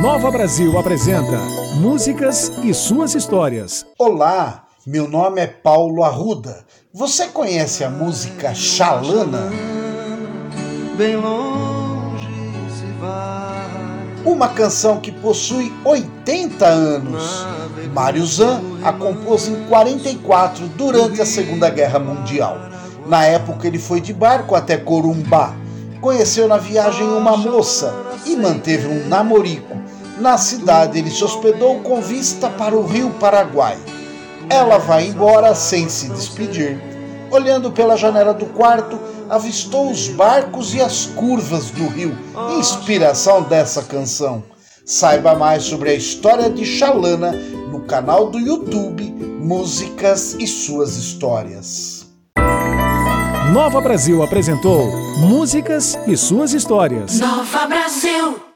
Nova Brasil apresenta Músicas e suas histórias. Olá, meu nome é Paulo Arruda. Você conhece a música Xalana? Bem longe se vai. Uma canção que possui 80 anos. Mário Zan a compôs em 44 durante a Segunda Guerra Mundial. Na época ele foi de barco até Corumbá. Conheceu na viagem uma moça e manteve um namorico. Na cidade ele se hospedou com vista para o rio Paraguai. Ela vai embora sem se despedir. Olhando pela janela do quarto, avistou os barcos e as curvas do rio, inspiração dessa canção. Saiba mais sobre a história de Xalana no canal do YouTube Músicas e Suas Histórias. Nova Brasil apresentou Músicas e suas histórias. Nova Brasil.